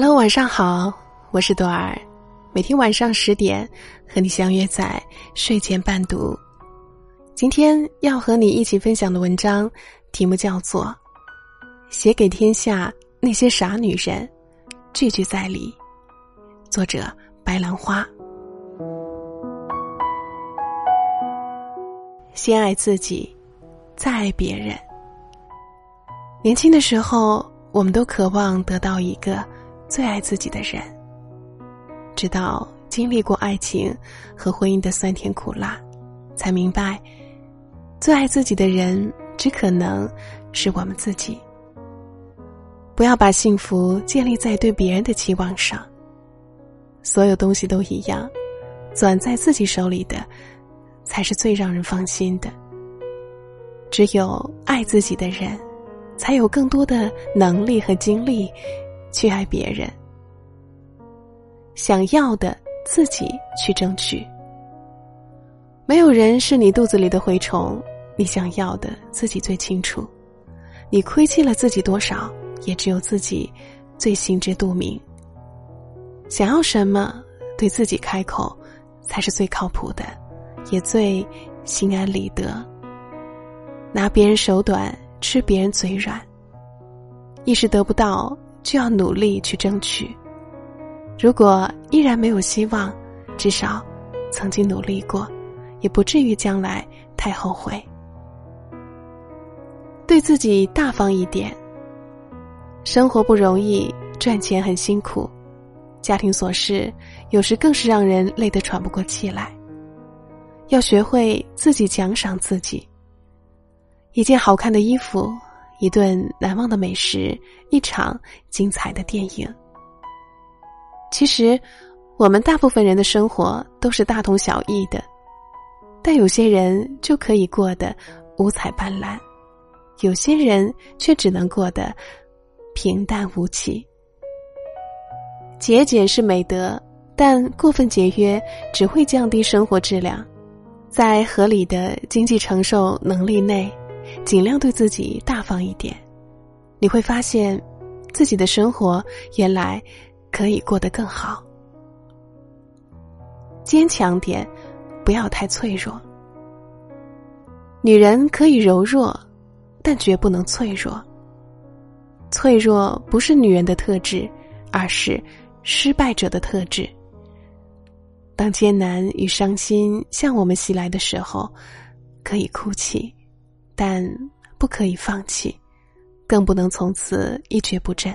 Hello，晚上好，我是朵儿，每天晚上十点和你相约在睡前伴读。今天要和你一起分享的文章题目叫做《写给天下那些傻女人》，句句在理。作者白兰花。先爱自己，再爱别人。年轻的时候，我们都渴望得到一个最爱自己的人。直到经历过爱情和婚姻的酸甜苦辣，才明白，最爱自己的人只可能是我们自己。不要把幸福建立在对别人的期望上。所有东西都一样，攥在自己手里的，才是最让人放心的。只有爱自己的人，才有更多的能力和精力去爱别人。想要的自己去争取。没有人是你肚子里的蛔虫，你想要的自己最清楚。你亏欠了自己多少，也只有自己最心知肚明。想要什么，对自己开口，才是最靠谱的，也最心安理得。拿别人手短，吃别人嘴软。一时得不到，就要努力去争取。如果依然没有希望，至少曾经努力过，也不至于将来太后悔。对自己大方一点。生活不容易，赚钱很辛苦。家庭琐事有时更是让人累得喘不过气来。要学会自己奖赏自己。一件好看的衣服，一顿难忘的美食，一场精彩的电影。其实，我们大部分人的生活都是大同小异的，但有些人就可以过得五彩斑斓，有些人却只能过得平淡无奇。节俭是美德，但过分节约只会降低生活质量。在合理的经济承受能力内，尽量对自己大方一点，你会发现，自己的生活原来可以过得更好。坚强点，不要太脆弱。女人可以柔弱，但绝不能脆弱。脆弱不是女人的特质，而是。失败者的特质。当艰难与伤心向我们袭来的时候，可以哭泣，但不可以放弃，更不能从此一蹶不振。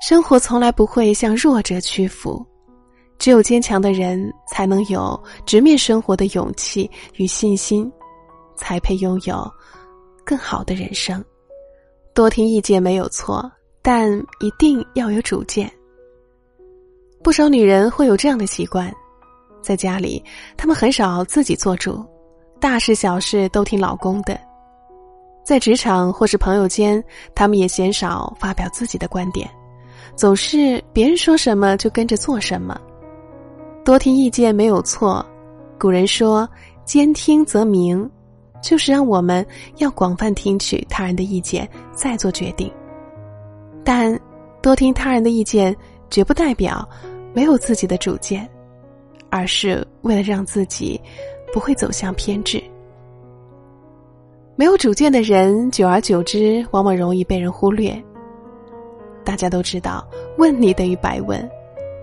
生活从来不会向弱者屈服，只有坚强的人才能有直面生活的勇气与信心，才配拥有更好的人生。多听意见没有错。但一定要有主见。不少女人会有这样的习惯，在家里，她们很少自己做主，大事小事都听老公的；在职场或是朋友间，他们也鲜少发表自己的观点，总是别人说什么就跟着做什么。多听意见没有错，古人说“兼听则明”，就是让我们要广泛听取他人的意见，再做决定。但多听他人的意见，绝不代表没有自己的主见，而是为了让自己不会走向偏执。没有主见的人，久而久之，往往容易被人忽略。大家都知道，问你等于白问，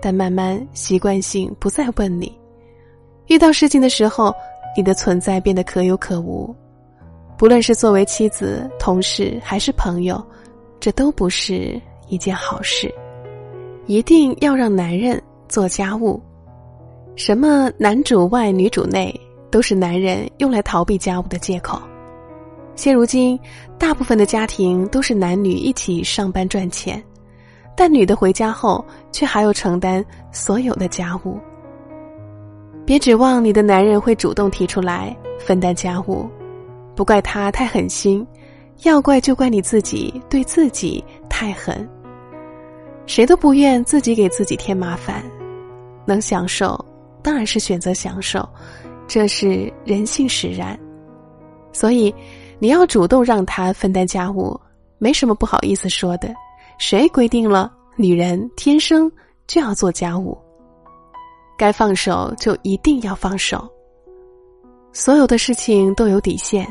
但慢慢习惯性不再问你。遇到事情的时候，你的存在变得可有可无。不论是作为妻子、同事还是朋友。这都不是一件好事，一定要让男人做家务。什么男主外女主内，都是男人用来逃避家务的借口。现如今，大部分的家庭都是男女一起上班赚钱，但女的回家后却还要承担所有的家务。别指望你的男人会主动提出来分担家务，不怪他太狠心。要怪就怪你自己对自己太狠。谁都不愿自己给自己添麻烦，能享受当然是选择享受，这是人性使然。所以你要主动让他分担家务，没什么不好意思说的，谁规定了女人天生就要做家务？该放手就一定要放手。所有的事情都有底线，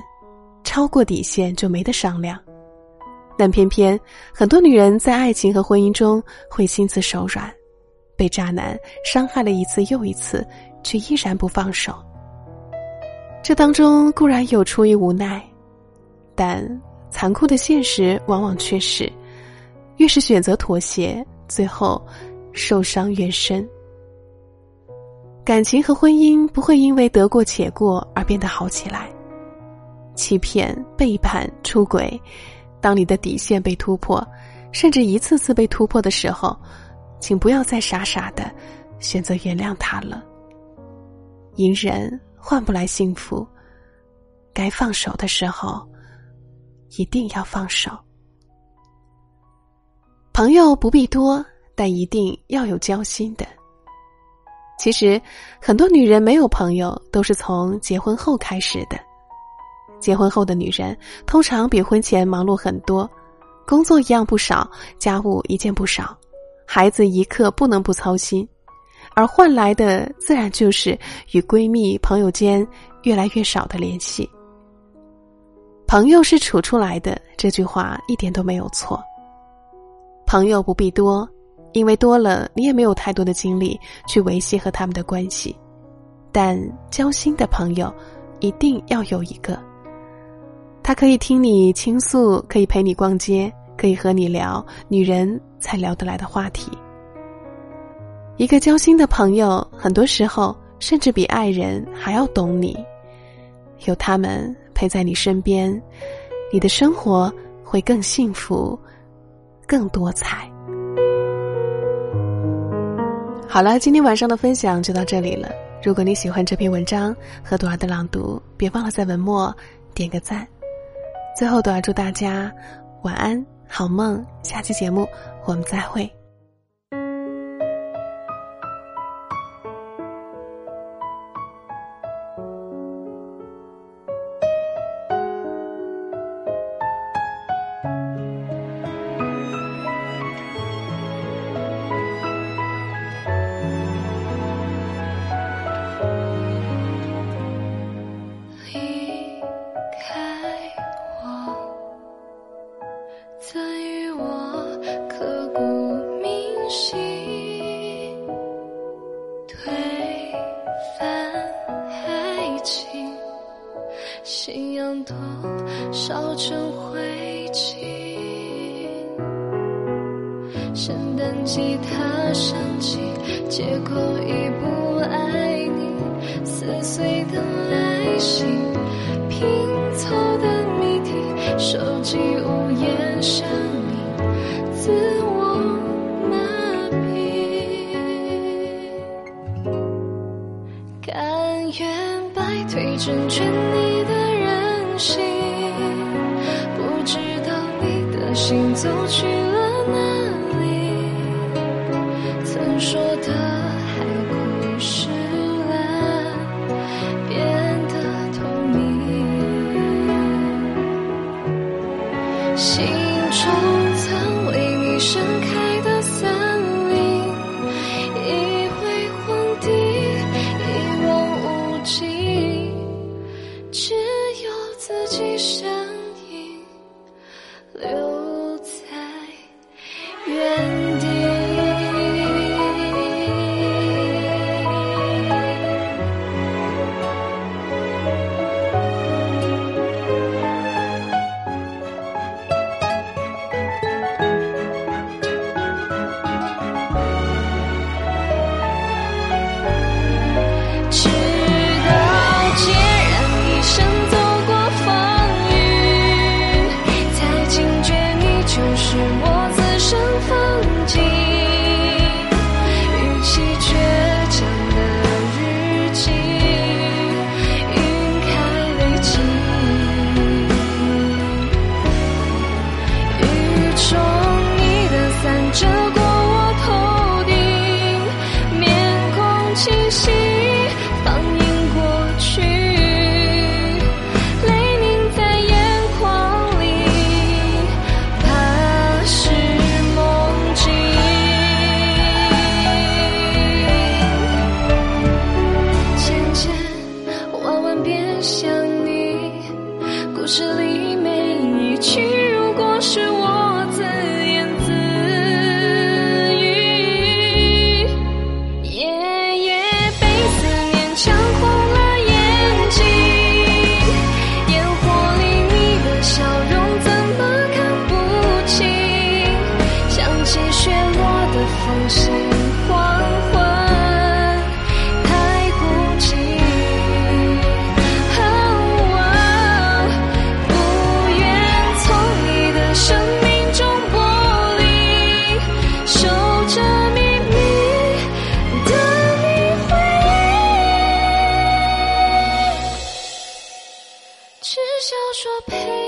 超过底线就没得商量。但偏偏很多女人在爱情和婚姻中会心慈手软，被渣男伤害了一次又一次，却依然不放手。这当中固然有出于无奈，但残酷的现实往往却是，越是选择妥协，最后受伤越深。感情和婚姻不会因为得过且过而变得好起来。欺骗、背叛、出轨，当你的底线被突破，甚至一次次被突破的时候，请不要再傻傻的选择原谅他了。隐忍换不来幸福，该放手的时候，一定要放手。朋友不必多，但一定要有交心的。其实，很多女人没有朋友，都是从结婚后开始的。结婚后的女人通常比婚前忙碌很多，工作一样不少，家务一件不少，孩子一刻不能不操心，而换来的自然就是与闺蜜、朋友间越来越少的联系。朋友是处出来的，这句话一点都没有错。朋友不必多。因为多了，你也没有太多的精力去维系和他们的关系，但交心的朋友一定要有一个。他可以听你倾诉，可以陪你逛街，可以和你聊女人才聊得来的话题。一个交心的朋友，很多时候甚至比爱人还要懂你。有他们陪在你身边，你的生活会更幸福，更多彩。好了，今天晚上的分享就到这里了。如果你喜欢这篇文章和朵儿的朗读，别忘了在文末点个赞。最后，朵儿祝大家晚安，好梦。下期节目我们再会。份爱情，信仰都烧成灰烬。圣诞吉他响起，结果已不爱你。撕碎的来信，拼凑的谜题，手机无言声明，自我愿败退，成全你的。任性，不知道你的心走去 Thank you. 故事里每一句，如果是我自言自语，夜夜被思念呛红了眼睛。烟火里你的笑容怎么看不清，像起雪落的风景。只想说陪